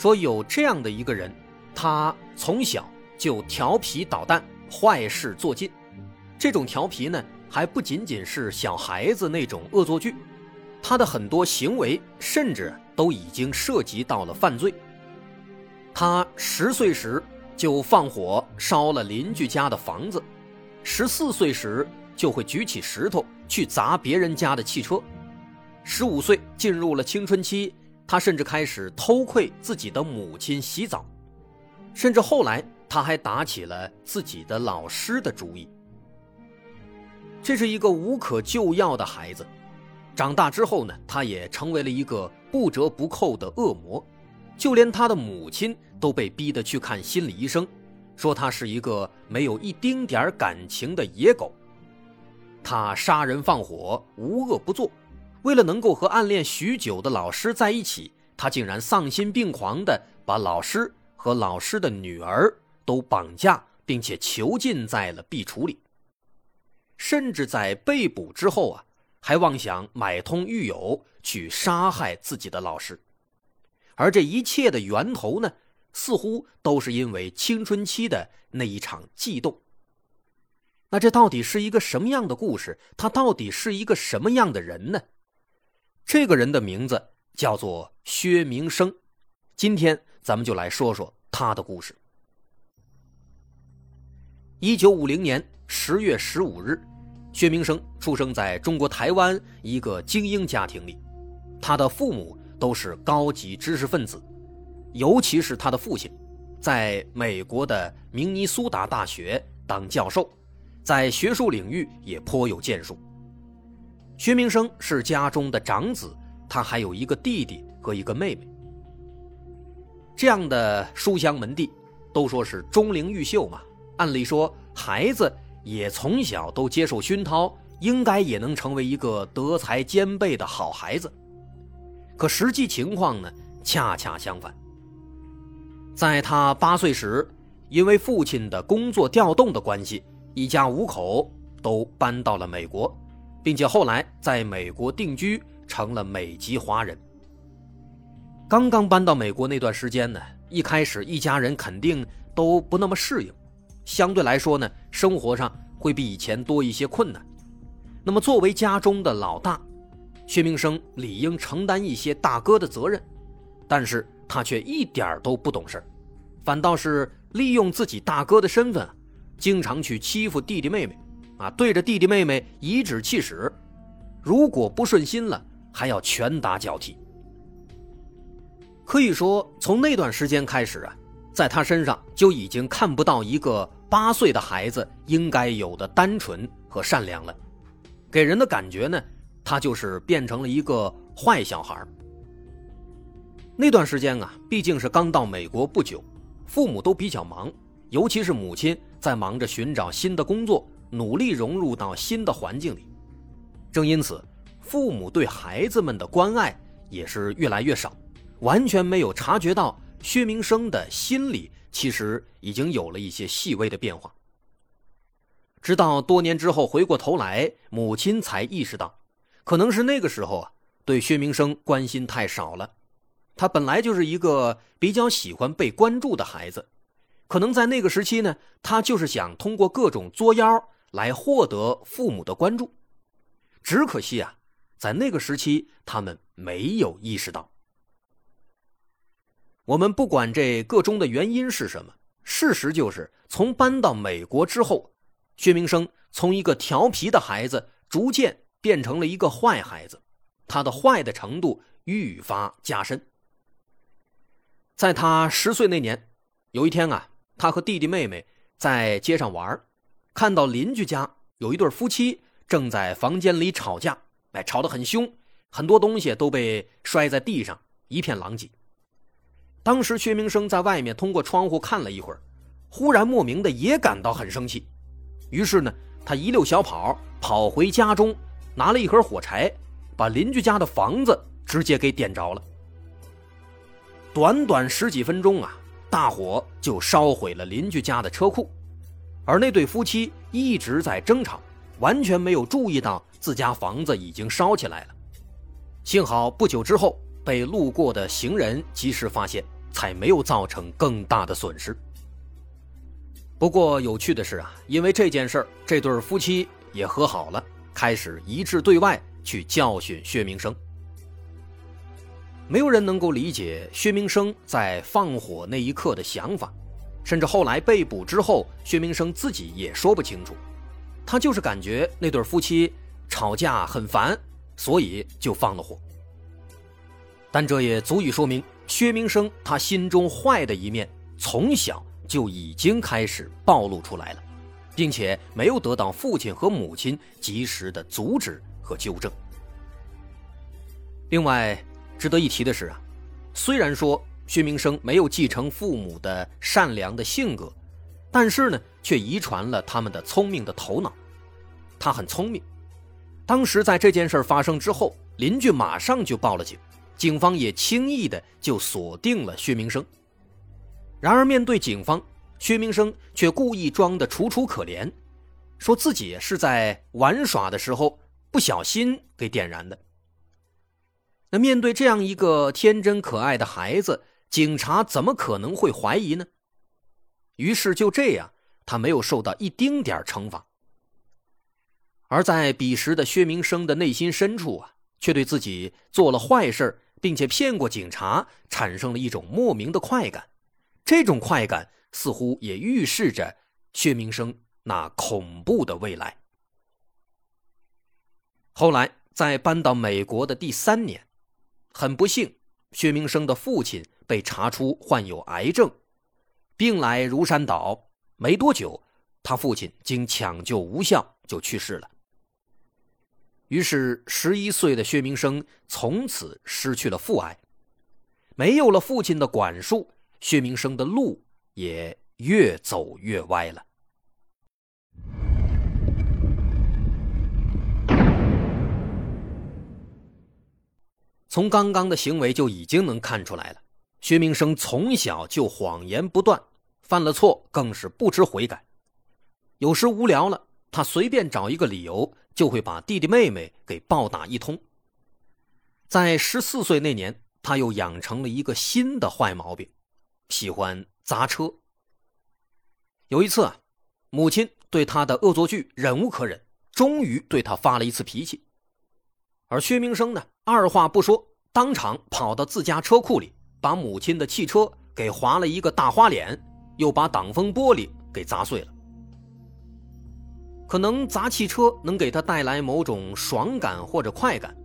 说有这样的一个人，他从小就调皮捣蛋，坏事做尽。这种调皮呢，还不仅仅是小孩子那种恶作剧，他的很多行为甚至都已经涉及到了犯罪。他十岁时就放火烧了邻居家的房子，十四岁时就会举起石头去砸别人家的汽车，十五岁进入了青春期。他甚至开始偷窥自己的母亲洗澡，甚至后来他还打起了自己的老师的主意。这是一个无可救药的孩子，长大之后呢，他也成为了一个不折不扣的恶魔，就连他的母亲都被逼得去看心理医生，说他是一个没有一丁点感情的野狗。他杀人放火，无恶不作。为了能够和暗恋许久的老师在一起，他竟然丧心病狂地把老师和老师的女儿都绑架，并且囚禁在了壁橱里。甚至在被捕之后啊，还妄想买通狱友去杀害自己的老师。而这一切的源头呢，似乎都是因为青春期的那一场悸动。那这到底是一个什么样的故事？他到底是一个什么样的人呢？这个人的名字叫做薛明生，今天咱们就来说说他的故事。一九五零年十月十五日，薛明生出生在中国台湾一个精英家庭里，他的父母都是高级知识分子，尤其是他的父亲，在美国的明尼苏达大学当教授，在学术领域也颇有建树。薛明生是家中的长子，他还有一个弟弟和一个妹妹。这样的书香门第，都说是钟灵毓秀嘛。按理说，孩子也从小都接受熏陶，应该也能成为一个德才兼备的好孩子。可实际情况呢，恰恰相反。在他八岁时，因为父亲的工作调动的关系，一家五口都搬到了美国。并且后来在美国定居，成了美籍华人。刚刚搬到美国那段时间呢，一开始一家人肯定都不那么适应，相对来说呢，生活上会比以前多一些困难。那么作为家中的老大，薛明生理应承担一些大哥的责任，但是他却一点都不懂事反倒是利用自己大哥的身份，经常去欺负弟弟妹妹。啊，对着弟弟妹妹颐指气使，如果不顺心了，还要拳打脚踢。可以说，从那段时间开始啊，在他身上就已经看不到一个八岁的孩子应该有的单纯和善良了，给人的感觉呢，他就是变成了一个坏小孩。那段时间啊，毕竟是刚到美国不久，父母都比较忙，尤其是母亲在忙着寻找新的工作。努力融入到新的环境里，正因此，父母对孩子们的关爱也是越来越少，完全没有察觉到薛明生的心里其实已经有了一些细微的变化。直到多年之后回过头来，母亲才意识到，可能是那个时候啊，对薛明生关心太少了。他本来就是一个比较喜欢被关注的孩子，可能在那个时期呢，他就是想通过各种作妖。来获得父母的关注，只可惜啊，在那个时期他们没有意识到。我们不管这个中的原因是什么，事实就是从搬到美国之后，薛明生从一个调皮的孩子逐渐变成了一个坏孩子，他的坏的程度愈发加深。在他十岁那年，有一天啊，他和弟弟妹妹在街上玩看到邻居家有一对夫妻正在房间里吵架，哎，吵得很凶，很多东西都被摔在地上，一片狼藉。当时薛明生在外面通过窗户看了一会儿，忽然莫名的也感到很生气，于是呢，他一溜小跑跑回家中，拿了一盒火柴，把邻居家的房子直接给点着了。短短十几分钟啊，大火就烧毁了邻居家的车库，而那对夫妻一直在争吵，完全没有注意到自家房子已经烧起来了。幸好不久之后被路过的行人及时发现，才没有造成更大的损失。不过有趣的是啊，因为这件事，这对夫妻也和好了，开始一致对外去教训薛明生。没有人能够理解薛明生在放火那一刻的想法，甚至后来被捕之后，薛明生自己也说不清楚。他就是感觉那对夫妻吵架很烦，所以就放了火。但这也足以说明薛明生他心中坏的一面从小就已经开始暴露出来了，并且没有得到父亲和母亲及时的阻止和纠正。另外。值得一提的是啊，虽然说薛明生没有继承父母的善良的性格，但是呢，却遗传了他们的聪明的头脑。他很聪明。当时在这件事发生之后，邻居马上就报了警，警方也轻易的就锁定了薛明生。然而面对警方，薛明生却故意装的楚楚可怜，说自己是在玩耍的时候不小心给点燃的。那面对这样一个天真可爱的孩子，警察怎么可能会怀疑呢？于是就这样，他没有受到一丁点惩罚。而在彼时的薛明生的内心深处啊，却对自己做了坏事并且骗过警察，产生了一种莫名的快感。这种快感似乎也预示着薛明生那恐怖的未来。后来在搬到美国的第三年。很不幸，薛明生的父亲被查出患有癌症，病来如山倒。没多久，他父亲经抢救无效就去世了。于是，十一岁的薛明生从此失去了父爱，没有了父亲的管束，薛明生的路也越走越歪了。从刚刚的行为就已经能看出来了，薛明生从小就谎言不断，犯了错更是不知悔改。有时无聊了，他随便找一个理由，就会把弟弟妹妹给暴打一通。在十四岁那年，他又养成了一个新的坏毛病，喜欢砸车。有一次啊，母亲对他的恶作剧忍无可忍，终于对他发了一次脾气。而薛明生呢，二话不说，当场跑到自家车库里，把母亲的汽车给划了一个大花脸，又把挡风玻璃给砸碎了。可能砸汽车能给他带来某种爽感或者快感。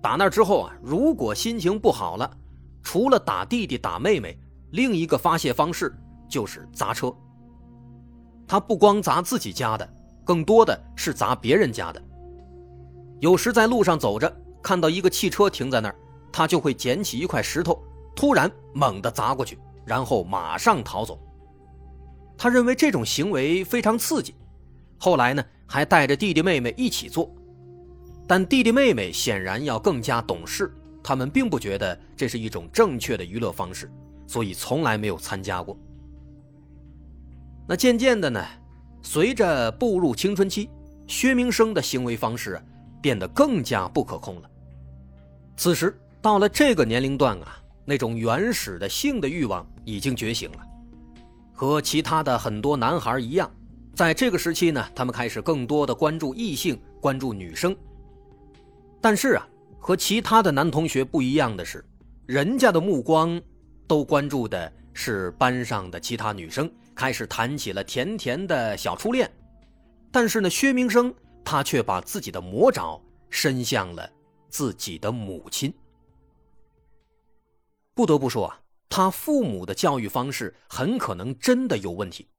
打那之后啊，如果心情不好了，除了打弟弟打妹妹，另一个发泄方式就是砸车。他不光砸自己家的，更多的是砸别人家的。有时在路上走着，看到一个汽车停在那儿，他就会捡起一块石头，突然猛地砸过去，然后马上逃走。他认为这种行为非常刺激，后来呢，还带着弟弟妹妹一起做。但弟弟妹妹显然要更加懂事，他们并不觉得这是一种正确的娱乐方式，所以从来没有参加过。那渐渐的呢，随着步入青春期，薛明生的行为方式。变得更加不可控了。此时到了这个年龄段啊，那种原始的性的欲望已经觉醒了。和其他的很多男孩一样，在这个时期呢，他们开始更多的关注异性，关注女生。但是啊，和其他的男同学不一样的是，人家的目光都关注的是班上的其他女生，开始谈起了甜甜的小初恋。但是呢，薛明生。他却把自己的魔爪伸向了自己的母亲。不得不说啊，他父母的教育方式很可能真的有问题。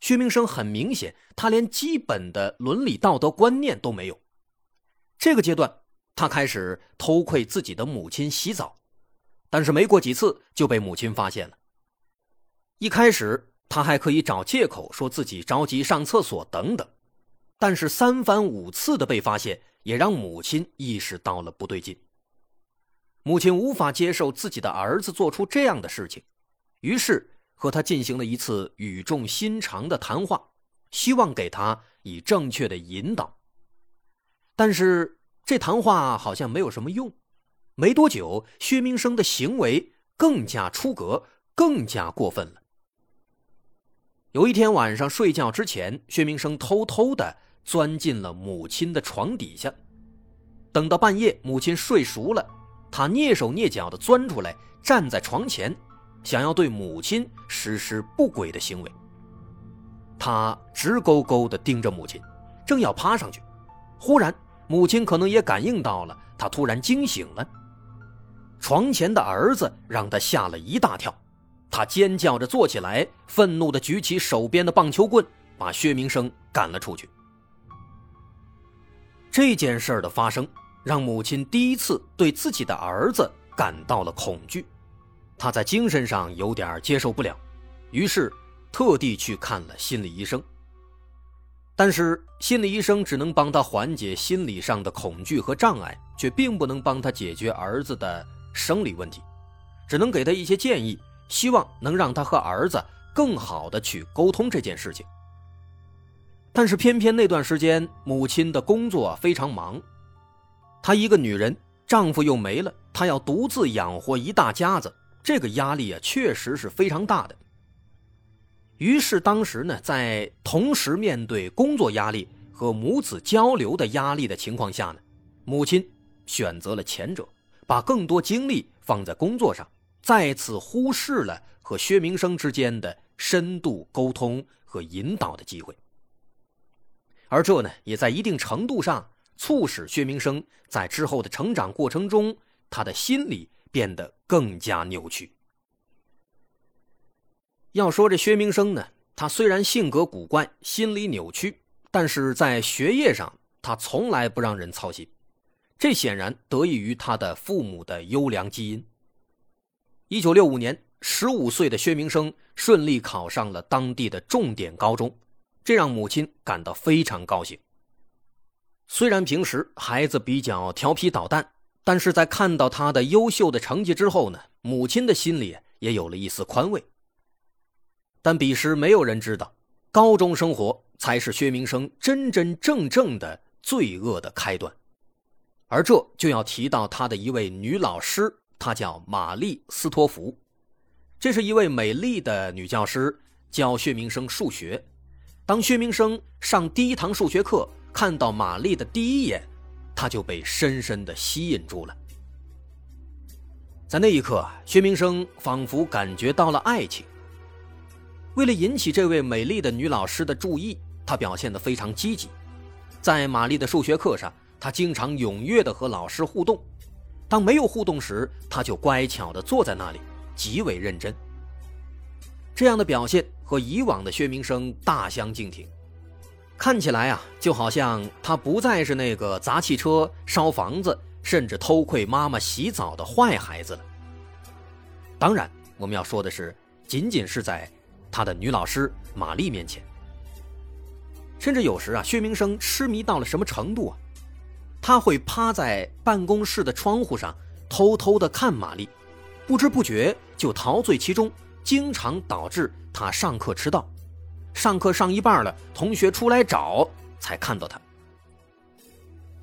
薛明生很明显，他连基本的伦理道德观念都没有。这个阶段，他开始偷窥自己的母亲洗澡，但是没过几次就被母亲发现了。一开始他还可以找借口说自己着急上厕所等等，但是三番五次的被发现，也让母亲意识到了不对劲。母亲无法接受自己的儿子做出这样的事情，于是和他进行了一次语重心长的谈话，希望给他以正确的引导。但是这谈话好像没有什么用。没多久，薛明生的行为更加出格，更加过分了。有一天晚上睡觉之前，薛明生偷偷的钻进了母亲的床底下，等到半夜母亲睡熟了。他蹑手蹑脚地钻出来，站在床前，想要对母亲实施不轨的行为。他直勾勾地盯着母亲，正要趴上去，忽然，母亲可能也感应到了，他突然惊醒了。床前的儿子让他吓了一大跳，他尖叫着坐起来，愤怒地举起手边的棒球棍，把薛明生赶了出去。这件事的发生。让母亲第一次对自己的儿子感到了恐惧，他在精神上有点接受不了，于是特地去看了心理医生。但是心理医生只能帮他缓解心理上的恐惧和障碍，却并不能帮他解决儿子的生理问题，只能给他一些建议，希望能让他和儿子更好的去沟通这件事情。但是偏偏那段时间母亲的工作非常忙。她一个女人，丈夫又没了，她要独自养活一大家子，这个压力啊，确实是非常大的。于是当时呢，在同时面对工作压力和母子交流的压力的情况下呢，母亲选择了前者，把更多精力放在工作上，再次忽视了和薛明生之间的深度沟通和引导的机会。而这呢，也在一定程度上。促使薛明生在之后的成长过程中，他的心理变得更加扭曲。要说这薛明生呢，他虽然性格古怪、心理扭曲，但是在学业上他从来不让人操心，这显然得益于他的父母的优良基因。一九六五年，十五岁的薛明生顺利考上了当地的重点高中，这让母亲感到非常高兴。虽然平时孩子比较调皮捣蛋，但是在看到他的优秀的成绩之后呢，母亲的心里也有了一丝宽慰。但彼时没有人知道，高中生活才是薛明生真真正正的罪恶的开端。而这就要提到他的一位女老师，她叫玛丽·斯托弗，这是一位美丽的女教师，教薛明生数学。当薛明生上第一堂数学课。看到玛丽的第一眼，他就被深深的吸引住了。在那一刻，薛明生仿佛感觉到了爱情。为了引起这位美丽的女老师的注意，他表现得非常积极。在玛丽的数学课上，他经常踊跃地和老师互动；当没有互动时，他就乖巧地坐在那里，极为认真。这样的表现和以往的薛明生大相径庭。看起来啊，就好像他不再是那个砸汽车、烧房子，甚至偷窥妈妈洗澡的坏孩子了。当然，我们要说的是，仅仅是在他的女老师玛丽面前。甚至有时啊，薛明生痴迷到了什么程度啊？他会趴在办公室的窗户上，偷偷的看玛丽，不知不觉就陶醉其中，经常导致他上课迟到。上课上一半了，同学出来找，才看到他。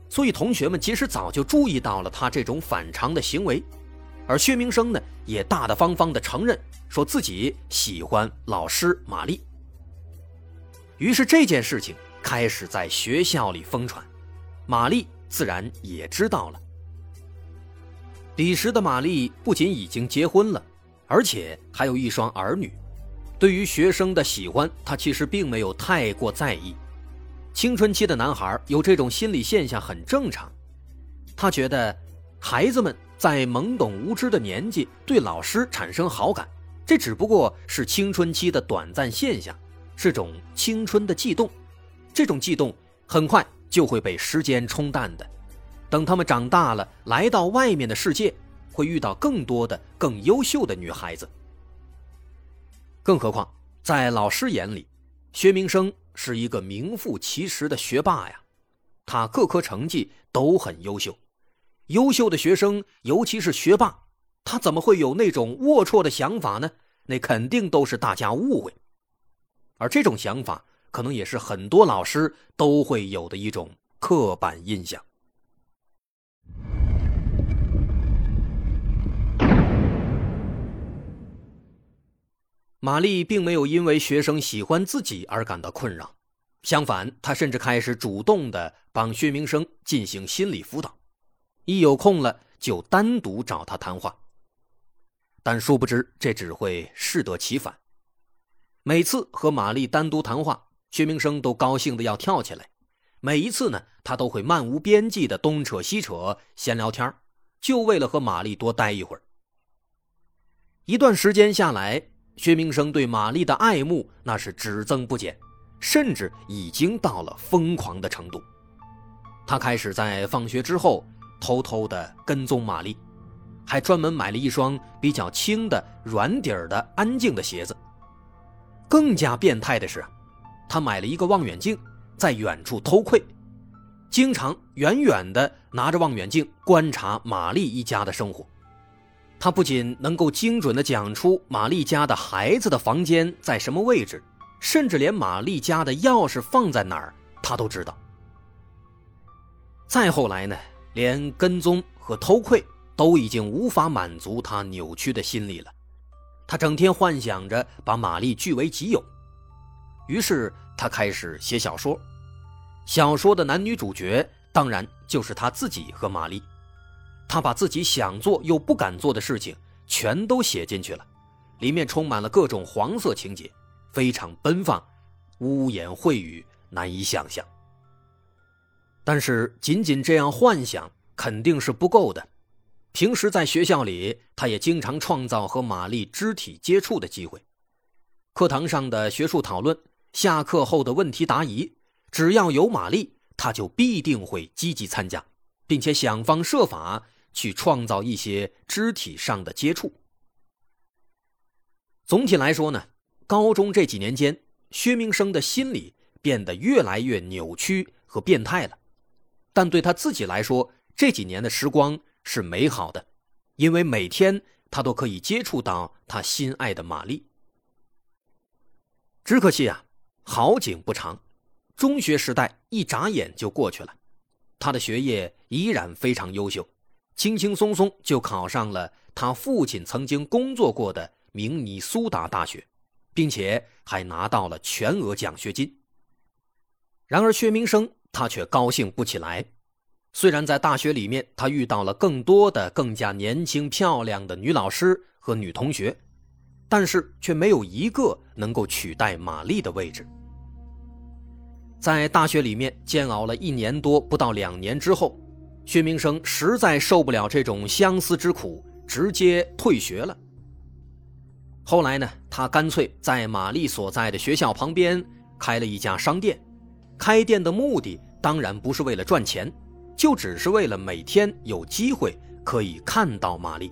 所以同学们其实早就注意到了他这种反常的行为，而薛明生呢，也大大方方的承认，说自己喜欢老师玛丽。于是这件事情开始在学校里疯传，玛丽自然也知道了。彼时的玛丽不仅已经结婚了，而且还有一双儿女。对于学生的喜欢，他其实并没有太过在意。青春期的男孩有这种心理现象很正常。他觉得，孩子们在懵懂无知的年纪对老师产生好感，这只不过是青春期的短暂现象，是种青春的悸动。这种悸动很快就会被时间冲淡的。等他们长大了，来到外面的世界，会遇到更多的更优秀的女孩子。更何况，在老师眼里，薛明生是一个名副其实的学霸呀，他各科成绩都很优秀。优秀的学生，尤其是学霸，他怎么会有那种龌龊的想法呢？那肯定都是大家误会。而这种想法，可能也是很多老师都会有的一种刻板印象。玛丽并没有因为学生喜欢自己而感到困扰，相反，她甚至开始主动的帮薛明生进行心理辅导，一有空了就单独找他谈话。但殊不知，这只会适得其反。每次和玛丽单独谈话，薛明生都高兴的要跳起来。每一次呢，他都会漫无边际的东扯西扯，闲聊天就为了和玛丽多待一会儿。一段时间下来，薛明生对玛丽的爱慕那是只增不减，甚至已经到了疯狂的程度。他开始在放学之后偷偷的跟踪玛丽，还专门买了一双比较轻的软底儿的安静的鞋子。更加变态的是，他买了一个望远镜，在远处偷窥，经常远远的拿着望远镜观察玛丽一家的生活。他不仅能够精准地讲出玛丽家的孩子的房间在什么位置，甚至连玛丽家的钥匙放在哪儿，他都知道。再后来呢，连跟踪和偷窥都已经无法满足他扭曲的心理了。他整天幻想着把玛丽据为己有，于是他开始写小说。小说的男女主角当然就是他自己和玛丽。他把自己想做又不敢做的事情全都写进去了，里面充满了各种黄色情节，非常奔放，污言秽语难以想象。但是仅仅这样幻想肯定是不够的，平时在学校里，他也经常创造和玛丽肢体接触的机会，课堂上的学术讨论，下课后的问题答疑，只要有玛丽，他就必定会积极参加，并且想方设法。去创造一些肢体上的接触。总体来说呢，高中这几年间，薛明生的心理变得越来越扭曲和变态了。但对他自己来说，这几年的时光是美好的，因为每天他都可以接触到他心爱的玛丽。只可惜啊，好景不长，中学时代一眨眼就过去了，他的学业依然非常优秀。轻轻松松就考上了他父亲曾经工作过的明尼苏达大学，并且还拿到了全额奖学金。然而薛明生他却高兴不起来。虽然在大学里面他遇到了更多的更加年轻漂亮的女老师和女同学，但是却没有一个能够取代玛丽的位置。在大学里面煎熬了一年多不到两年之后。薛明生实在受不了这种相思之苦，直接退学了。后来呢，他干脆在玛丽所在的学校旁边开了一家商店。开店的目的当然不是为了赚钱，就只是为了每天有机会可以看到玛丽。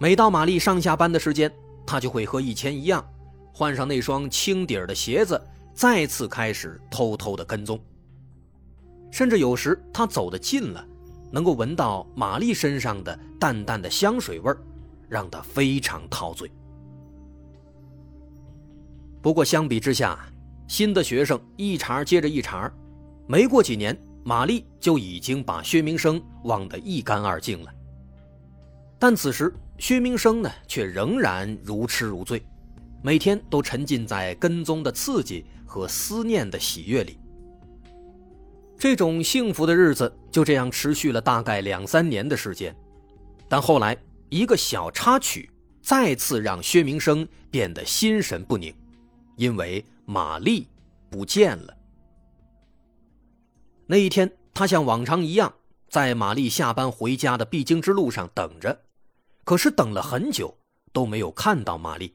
每到玛丽上下班的时间，他就会和以前一样，换上那双轻底儿的鞋子，再次开始偷偷的跟踪。甚至有时他走得近了，能够闻到玛丽身上的淡淡的香水味让他非常陶醉。不过相比之下，新的学生一茬接着一茬，没过几年，玛丽就已经把薛明生忘得一干二净了。但此时薛明生呢，却仍然如痴如醉，每天都沉浸在跟踪的刺激和思念的喜悦里。这种幸福的日子就这样持续了大概两三年的时间，但后来一个小插曲再次让薛明生变得心神不宁，因为玛丽不见了。那一天，他像往常一样在玛丽下班回家的必经之路上等着，可是等了很久都没有看到玛丽。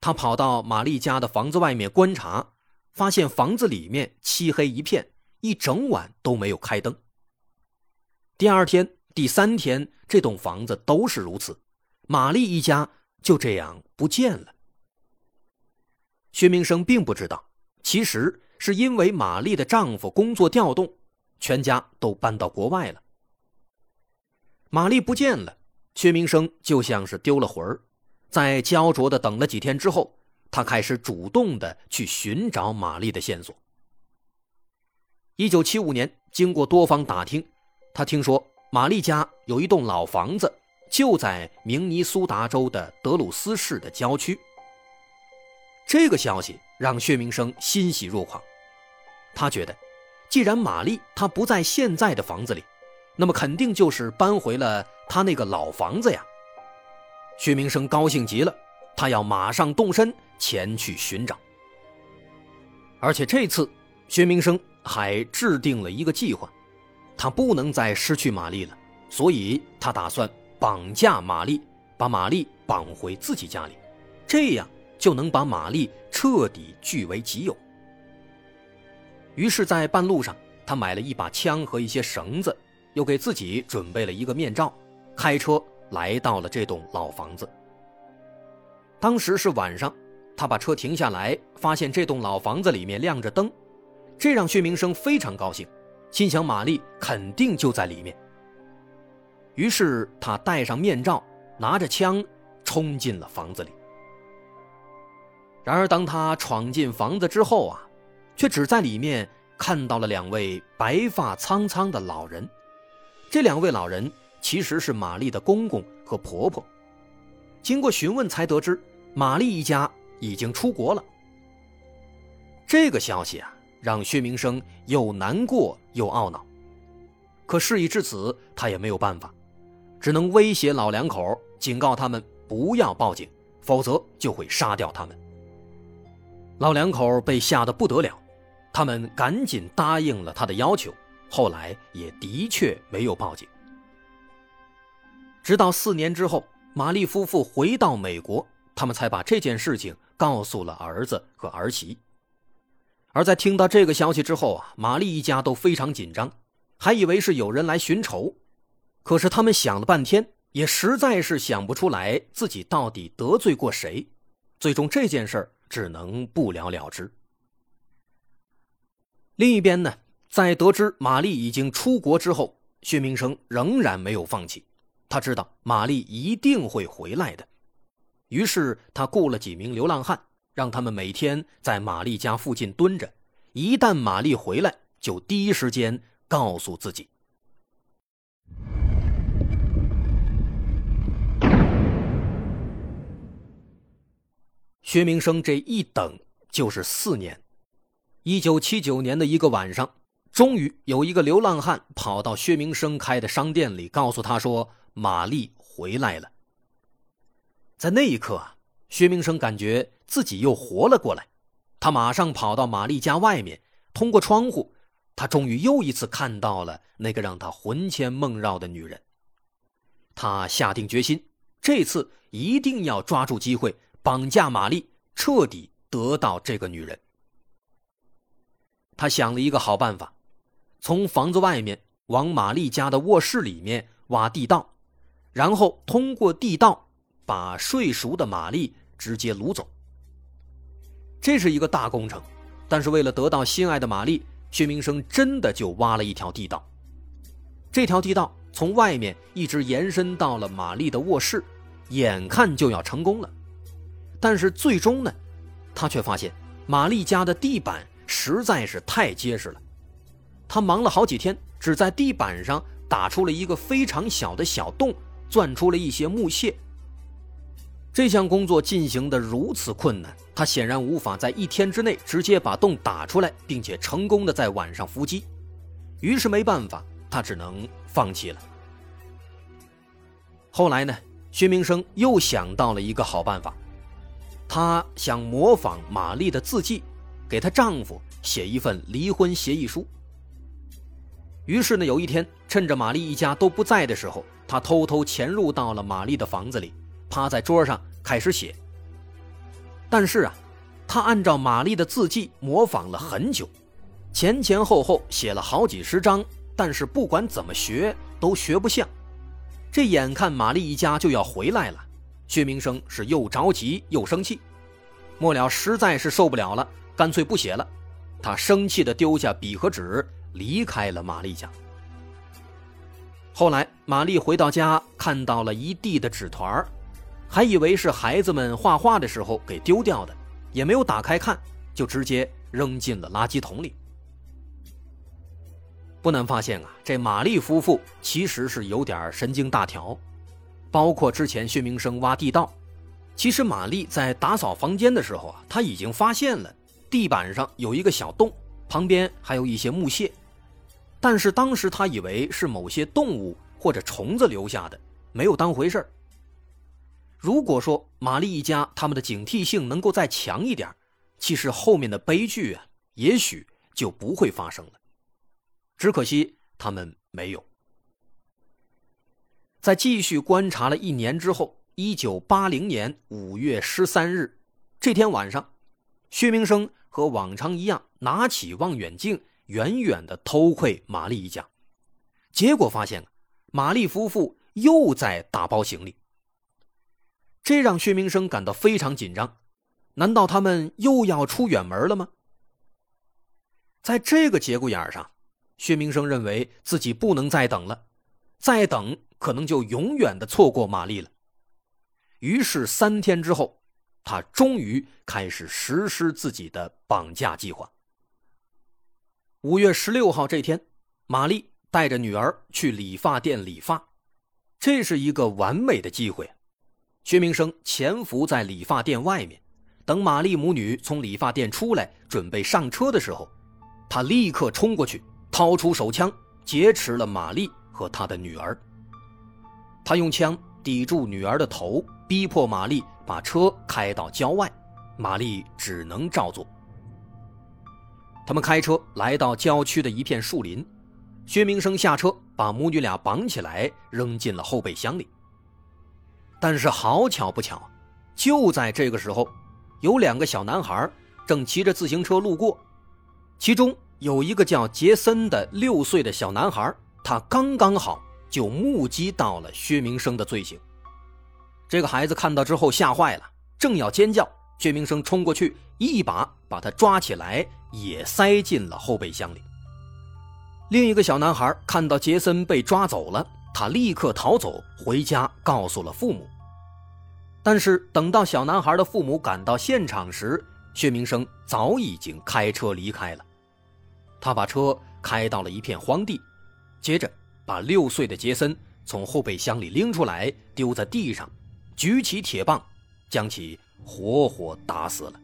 他跑到玛丽家的房子外面观察，发现房子里面漆黑一片。一整晚都没有开灯。第二天第三天，这栋房子都是如此，玛丽一家就这样不见了。薛明生并不知道，其实是因为玛丽的丈夫工作调动，全家都搬到国外了。玛丽不见了，薛明生就像是丢了魂儿，在焦灼的等了几天之后，他开始主动的去寻找玛丽的线索。一九七五年，经过多方打听，他听说。玛丽家有一栋老房子，就在明尼苏达州的德鲁斯市的郊区。这个消息让薛明生欣喜若狂。他觉得，既然玛丽她不在现在的房子里，那么肯定就是搬回了他那个老房子呀。薛明生高兴极了，他要马上动身前去寻找。而且这次，薛明生还制定了一个计划。他不能再失去玛丽了，所以他打算绑架玛丽，把玛丽绑回自己家里，这样就能把玛丽彻底据为己有。于是，在半路上，他买了一把枪和一些绳子，又给自己准备了一个面罩，开车来到了这栋老房子。当时是晚上，他把车停下来，发现这栋老房子里面亮着灯，这让薛明生非常高兴。心想玛丽肯定就在里面，于是他戴上面罩，拿着枪冲进了房子里。然而，当他闯进房子之后啊，却只在里面看到了两位白发苍苍的老人。这两位老人其实是玛丽的公公和婆婆。经过询问，才得知玛丽一家已经出国了。这个消息啊。让薛明生又难过又懊恼，可事已至此，他也没有办法，只能威胁老两口，警告他们不要报警，否则就会杀掉他们。老两口被吓得不得了，他们赶紧答应了他的要求，后来也的确没有报警。直到四年之后，玛丽夫妇回到美国，他们才把这件事情告诉了儿子和儿媳。而在听到这个消息之后啊，玛丽一家都非常紧张，还以为是有人来寻仇。可是他们想了半天，也实在是想不出来自己到底得罪过谁。最终这件事儿只能不了了之。另一边呢，在得知玛丽已经出国之后，薛明生仍然没有放弃。他知道玛丽一定会回来的，于是他雇了几名流浪汉。让他们每天在玛丽家附近蹲着，一旦玛丽回来，就第一时间告诉自己。薛明生这一等就是四年。一九七九年的一个晚上，终于有一个流浪汉跑到薛明生开的商店里，告诉他说：“玛丽回来了。”在那一刻啊。薛明生感觉自己又活了过来，他马上跑到玛丽家外面，通过窗户，他终于又一次看到了那个让他魂牵梦绕的女人。他下定决心，这次一定要抓住机会绑架玛丽，彻底得到这个女人。他想了一个好办法，从房子外面往玛丽家的卧室里面挖地道，然后通过地道。把睡熟的玛丽直接掳走，这是一个大工程，但是为了得到心爱的玛丽，薛明生真的就挖了一条地道。这条地道从外面一直延伸到了玛丽的卧室，眼看就要成功了。但是最终呢，他却发现玛丽家的地板实在是太结实了。他忙了好几天，只在地板上打出了一个非常小的小洞，钻出了一些木屑。这项工作进行的如此困难，他显然无法在一天之内直接把洞打出来，并且成功的在晚上伏击。于是没办法，他只能放弃了。后来呢，薛明生又想到了一个好办法，他想模仿玛丽的字迹，给她丈夫写一份离婚协议书。于是呢，有一天趁着玛丽一家都不在的时候，他偷偷潜入到了玛丽的房子里。趴在桌上开始写，但是啊，他按照玛丽的字迹模仿了很久，前前后后写了好几十张，但是不管怎么学都学不像，这眼看玛丽一家就要回来了，薛明生是又着急又生气，末了实在是受不了了，干脆不写了。他生气地丢下笔和纸，离开了玛丽家。后来，玛丽回到家，看到了一地的纸团还以为是孩子们画画的时候给丢掉的，也没有打开看，就直接扔进了垃圾桶里。不难发现啊，这玛丽夫妇其实是有点神经大条，包括之前薛明生挖地道，其实玛丽在打扫房间的时候啊，她已经发现了地板上有一个小洞，旁边还有一些木屑，但是当时她以为是某些动物或者虫子留下的，没有当回事如果说玛丽一家他们的警惕性能够再强一点，其实后面的悲剧啊，也许就不会发生了。只可惜他们没有。在继续观察了一年之后，一九八零年五月十三日这天晚上，薛明生和往常一样拿起望远镜，远远的偷窥玛丽一家，结果发现玛丽夫妇又在打包行李。这让薛明生感到非常紧张，难道他们又要出远门了吗？在这个节骨眼上。薛明生认为自己不能再等了，再等可能就永远的错过玛丽了。于是三天之后，他终于开始实施自己的绑架计划。五月十六号这天，玛丽带着女儿去理发店理发，这是一个完美的机会。薛明生潜伏在理发店外面，等玛丽母女从理发店出来准备上车的时候，他立刻冲过去。掏出手枪，劫持了玛丽和她的女儿。他用枪抵住女儿的头，逼迫玛丽把车开到郊外，玛丽只能照做。他们开车来到郊区的一片树林，薛明生下车，把母女俩绑起来，扔进了后备箱里。但是好巧不巧，就在这个时候，有两个小男孩正骑着自行车路过，其中。有一个叫杰森的六岁的小男孩，他刚刚好就目击到了薛明生的罪行。这个孩子看到之后吓坏了，正要尖叫，薛明生冲过去，一把把他抓起来，也塞进了后备箱里。另一个小男孩看到杰森被抓走了，他立刻逃走回家，告诉了父母。但是等到小男孩的父母赶到现场时，薛明生早已经开车离开了。他把车开到了一片荒地，接着把六岁的杰森从后备箱里拎出来，丢在地上，举起铁棒，将其活活打死了。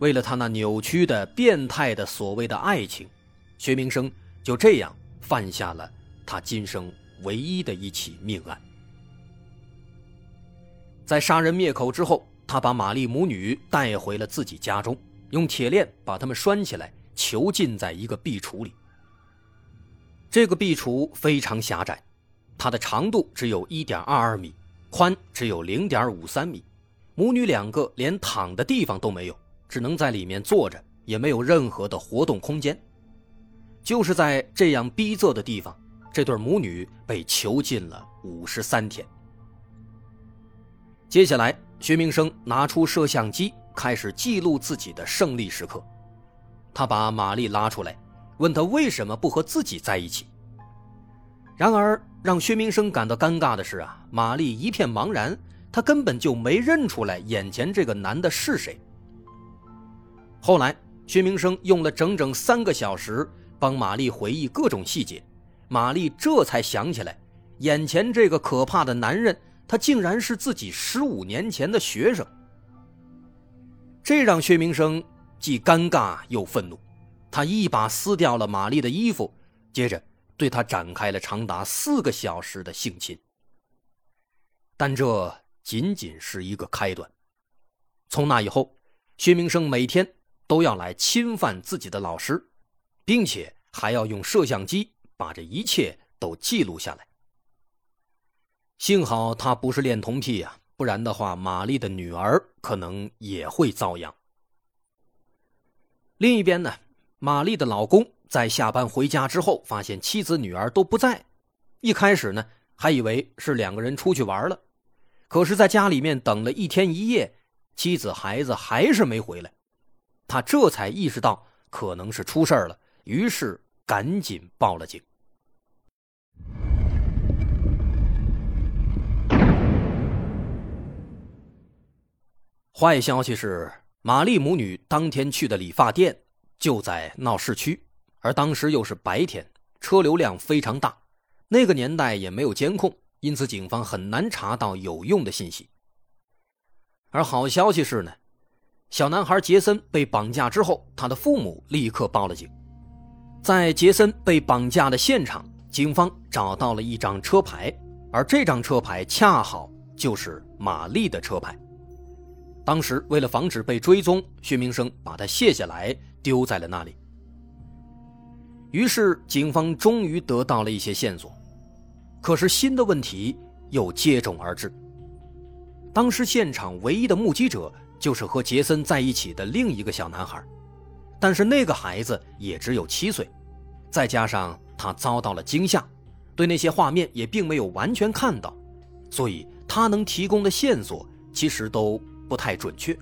为了他那扭曲的、变态的所谓的爱情，薛明生就这样犯下了他今生唯一的一起命案。在杀人灭口之后，他把玛丽母女带回了自己家中。用铁链把他们拴起来，囚禁在一个壁橱里。这个壁橱非常狭窄，它的长度只有一点二二米，宽只有零点五三米。母女两个连躺的地方都没有，只能在里面坐着，也没有任何的活动空间。就是在这样逼仄的地方，这对母女被囚禁了五十三天。接下来，薛明生拿出摄像机。开始记录自己的胜利时刻，他把玛丽拉出来，问他为什么不和自己在一起。然而，让薛明生感到尴尬的是啊，玛丽一片茫然，她根本就没认出来眼前这个男的是谁。后来，薛明生用了整整三个小时帮玛丽回忆各种细节，玛丽这才想起来，眼前这个可怕的男人，他竟然是自己十五年前的学生。这让薛明生既尴尬又愤怒，他一把撕掉了玛丽的衣服，接着对她展开了长达四个小时的性侵。但这仅仅是一个开端，从那以后，薛明生每天都要来侵犯自己的老师，并且还要用摄像机把这一切都记录下来。幸好他不是恋童癖呀。不然的话，玛丽的女儿可能也会遭殃。另一边呢，玛丽的老公在下班回家之后，发现妻子女儿都不在，一开始呢，还以为是两个人出去玩了，可是，在家里面等了一天一夜，妻子孩子还是没回来，他这才意识到可能是出事了，于是赶紧报了警。坏消息是，玛丽母女当天去的理发店就在闹市区，而当时又是白天，车流量非常大。那个年代也没有监控，因此警方很难查到有用的信息。而好消息是呢，小男孩杰森被绑架之后，他的父母立刻报了警。在杰森被绑架的现场，警方找到了一张车牌，而这张车牌恰好就是玛丽的车牌。当时为了防止被追踪，薛明生把它卸下来丢在了那里。于是警方终于得到了一些线索，可是新的问题又接踵而至。当时现场唯一的目击者就是和杰森在一起的另一个小男孩，但是那个孩子也只有七岁，再加上他遭到了惊吓，对那些画面也并没有完全看到，所以他能提供的线索其实都。不太准确。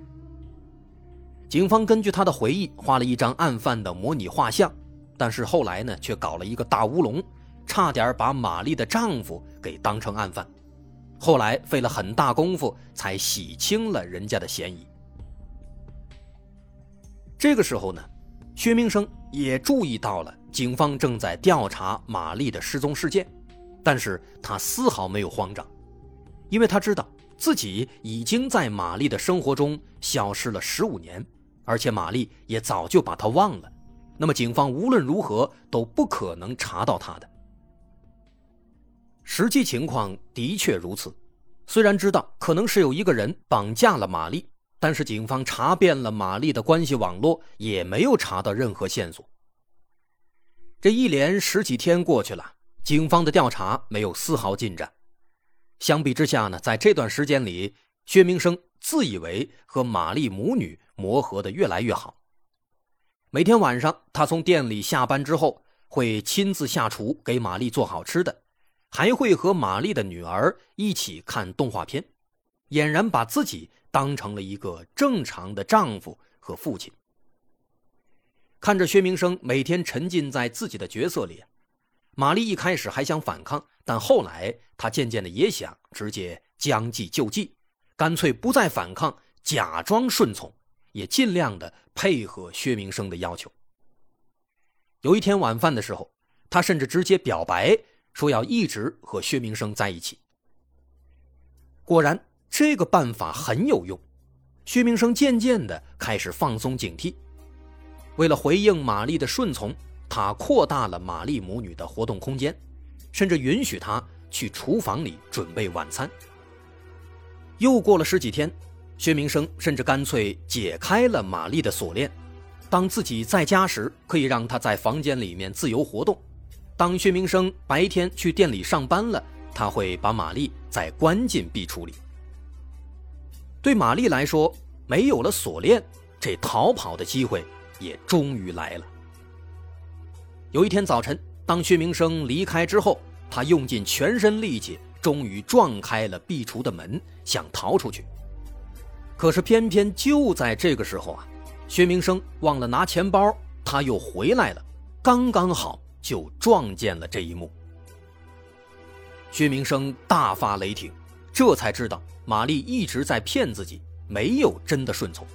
警方根据他的回忆画了一张案犯的模拟画像，但是后来呢，却搞了一个大乌龙，差点把玛丽的丈夫给当成案犯。后来费了很大功夫才洗清了人家的嫌疑。这个时候呢，薛明生也注意到了警方正在调查玛丽的失踪事件，但是他丝毫没有慌张，因为他知道。自己已经在玛丽的生活中消失了十五年，而且玛丽也早就把他忘了。那么，警方无论如何都不可能查到他的。实际情况的确如此，虽然知道可能是有一个人绑架了玛丽，但是警方查遍了玛丽的关系网络，也没有查到任何线索。这一连十几天过去了，警方的调查没有丝毫进展。相比之下呢，在这段时间里，薛明生自以为和玛丽母女磨合的越来越好。每天晚上，他从店里下班之后，会亲自下厨给玛丽做好吃的，还会和玛丽的女儿一起看动画片，俨然把自己当成了一个正常的丈夫和父亲。看着薛明生每天沉浸在自己的角色里。玛丽一开始还想反抗，但后来她渐渐的也想直接将计就计，干脆不再反抗，假装顺从，也尽量的配合薛明生的要求。有一天晚饭的时候，她甚至直接表白说要一直和薛明生在一起。果然，这个办法很有用，薛明生渐渐的开始放松警惕，为了回应玛丽的顺从。他扩大了玛丽母女的活动空间，甚至允许她去厨房里准备晚餐。又过了十几天，薛明生甚至干脆解开了玛丽的锁链，当自己在家时，可以让她在房间里面自由活动；当薛明生白天去店里上班了，他会把玛丽再关进壁橱里。对玛丽来说，没有了锁链，这逃跑的机会也终于来了。有一天早晨，当薛明生离开之后，他用尽全身力气，终于撞开了壁橱的门，想逃出去。可是偏偏就在这个时候啊，薛明生忘了拿钱包，他又回来了，刚刚好就撞见了这一幕。薛明生大发雷霆，这才知道玛丽一直在骗自己，没有真的顺从。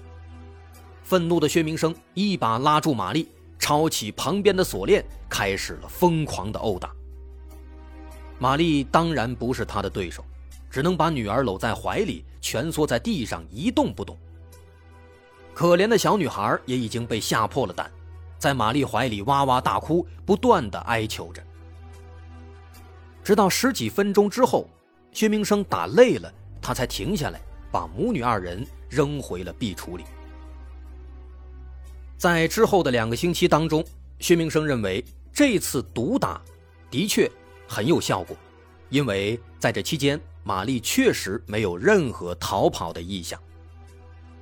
愤怒的薛明生一把拉住玛丽。抄起旁边的锁链，开始了疯狂的殴打。玛丽当然不是他的对手，只能把女儿搂在怀里，蜷缩在地上一动不动。可怜的小女孩也已经被吓破了胆，在玛丽怀里哇哇大哭，不断的哀求着。直到十几分钟之后，薛明生打累了，他才停下来，把母女二人扔回了壁橱里。在之后的两个星期当中，薛明生认为这次毒打的确很有效果，因为在这期间，玛丽确实没有任何逃跑的意向。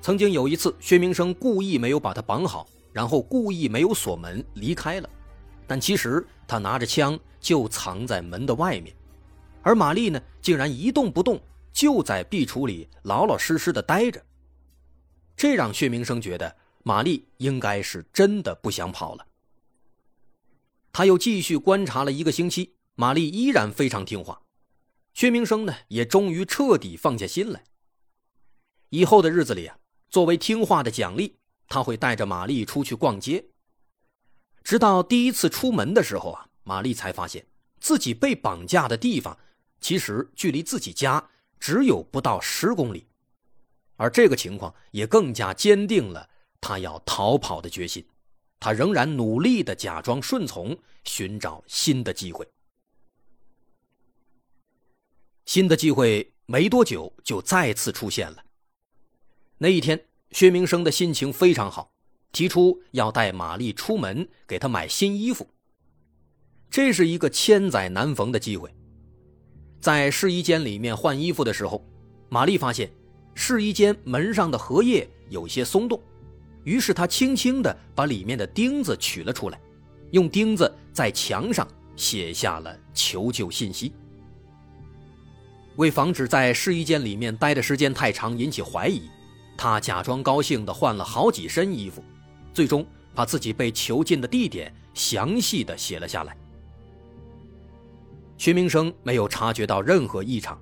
曾经有一次，薛明生故意没有把她绑好，然后故意没有锁门离开了，但其实他拿着枪就藏在门的外面。而玛丽呢，竟然一动不动，就在壁橱里老老实实的待着。这让薛明生觉得玛丽应该是真的不想跑了。他又继续观察了一个星期，玛丽依然非常听话。薛明生呢，也终于彻底放下心来。以后的日子里啊，作为听话的奖励，他会带着玛丽出去逛街。直到第一次出门的时候啊，玛丽才发现自己被绑架的地方，其实距离自己家只有不到十公里，而这个情况也更加坚定了他要逃跑的决心。他仍然努力的假装顺从，寻找新的机会。新的机会没多久就再次出现了。那一天，薛明生的心情非常好。提出要带玛丽出门，给她买新衣服。这是一个千载难逢的机会。在试衣间里面换衣服的时候，玛丽发现试衣间门上的荷叶有些松动，于是他轻轻地把里面的钉子取了出来，用钉子在墙上写下了求救信息。为防止在试衣间里面待的时间太长引起怀疑，他假装高兴地换了好几身衣服。最终把自己被囚禁的地点详细的写了下来。薛明生没有察觉到任何异常，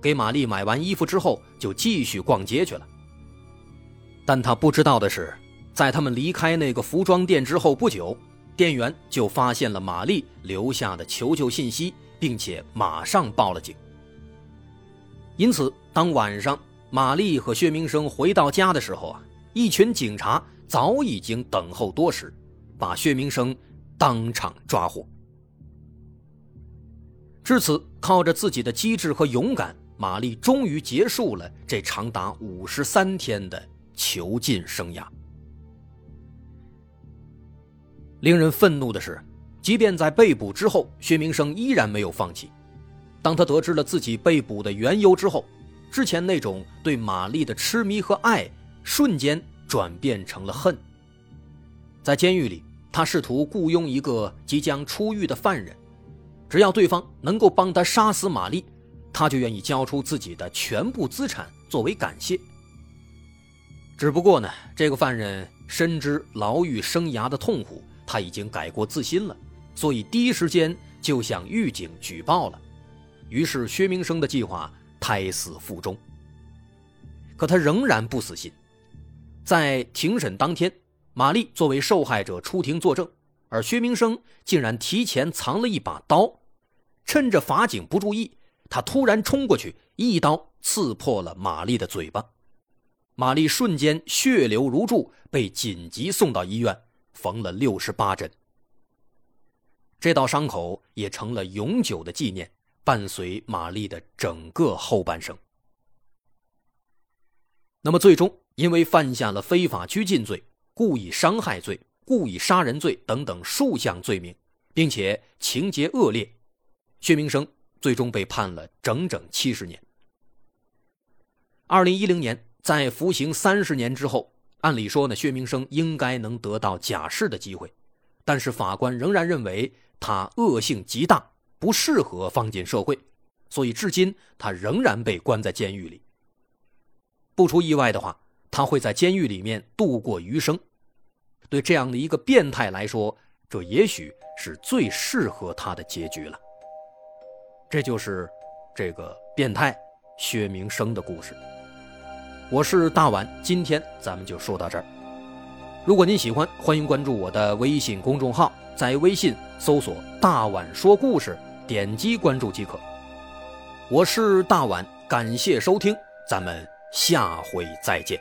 给玛丽买完衣服之后就继续逛街去了。但他不知道的是，在他们离开那个服装店之后不久，店员就发现了玛丽留下的求救信息，并且马上报了警。因此，当晚上玛丽和薛明生回到家的时候啊，一群警察。早已经等候多时，把薛明生当场抓获。至此，靠着自己的机智和勇敢，玛丽终于结束了这长达五十三天的囚禁生涯。令人愤怒的是，即便在被捕之后，薛明生依然没有放弃。当他得知了自己被捕的缘由之后，之前那种对玛丽的痴迷和爱瞬间。转变成了恨。在监狱里，他试图雇佣一个即将出狱的犯人，只要对方能够帮他杀死玛丽，他就愿意交出自己的全部资产作为感谢。只不过呢，这个犯人深知牢狱生涯的痛苦，他已经改过自新了，所以第一时间就向狱警举报了。于是薛明生的计划胎死腹中。可他仍然不死心。在庭审当天，玛丽作为受害者出庭作证，而薛明生竟然提前藏了一把刀，趁着法警不注意，他突然冲过去，一刀刺破了玛丽的嘴巴，玛丽瞬间血流如注，被紧急送到医院，缝了六十八针。这道伤口也成了永久的纪念，伴随玛丽的整个后半生。那么，最终。因为犯下了非法拘禁罪、故意伤害罪、故意杀人罪等等数项罪名，并且情节恶劣，薛明生最终被判了整整七十年。二零一零年，在服刑三十年之后，按理说呢，薛明生应该能得到假释的机会，但是法官仍然认为他恶性极大，不适合放进社会，所以至今他仍然被关在监狱里。不出意外的话。他会在监狱里面度过余生，对这样的一个变态来说，这也许是最适合他的结局了。这就是这个变态薛明生的故事。我是大碗，今天咱们就说到这儿。如果您喜欢，欢迎关注我的微信公众号，在微信搜索“大碗说故事”，点击关注即可。我是大碗，感谢收听，咱们下回再见。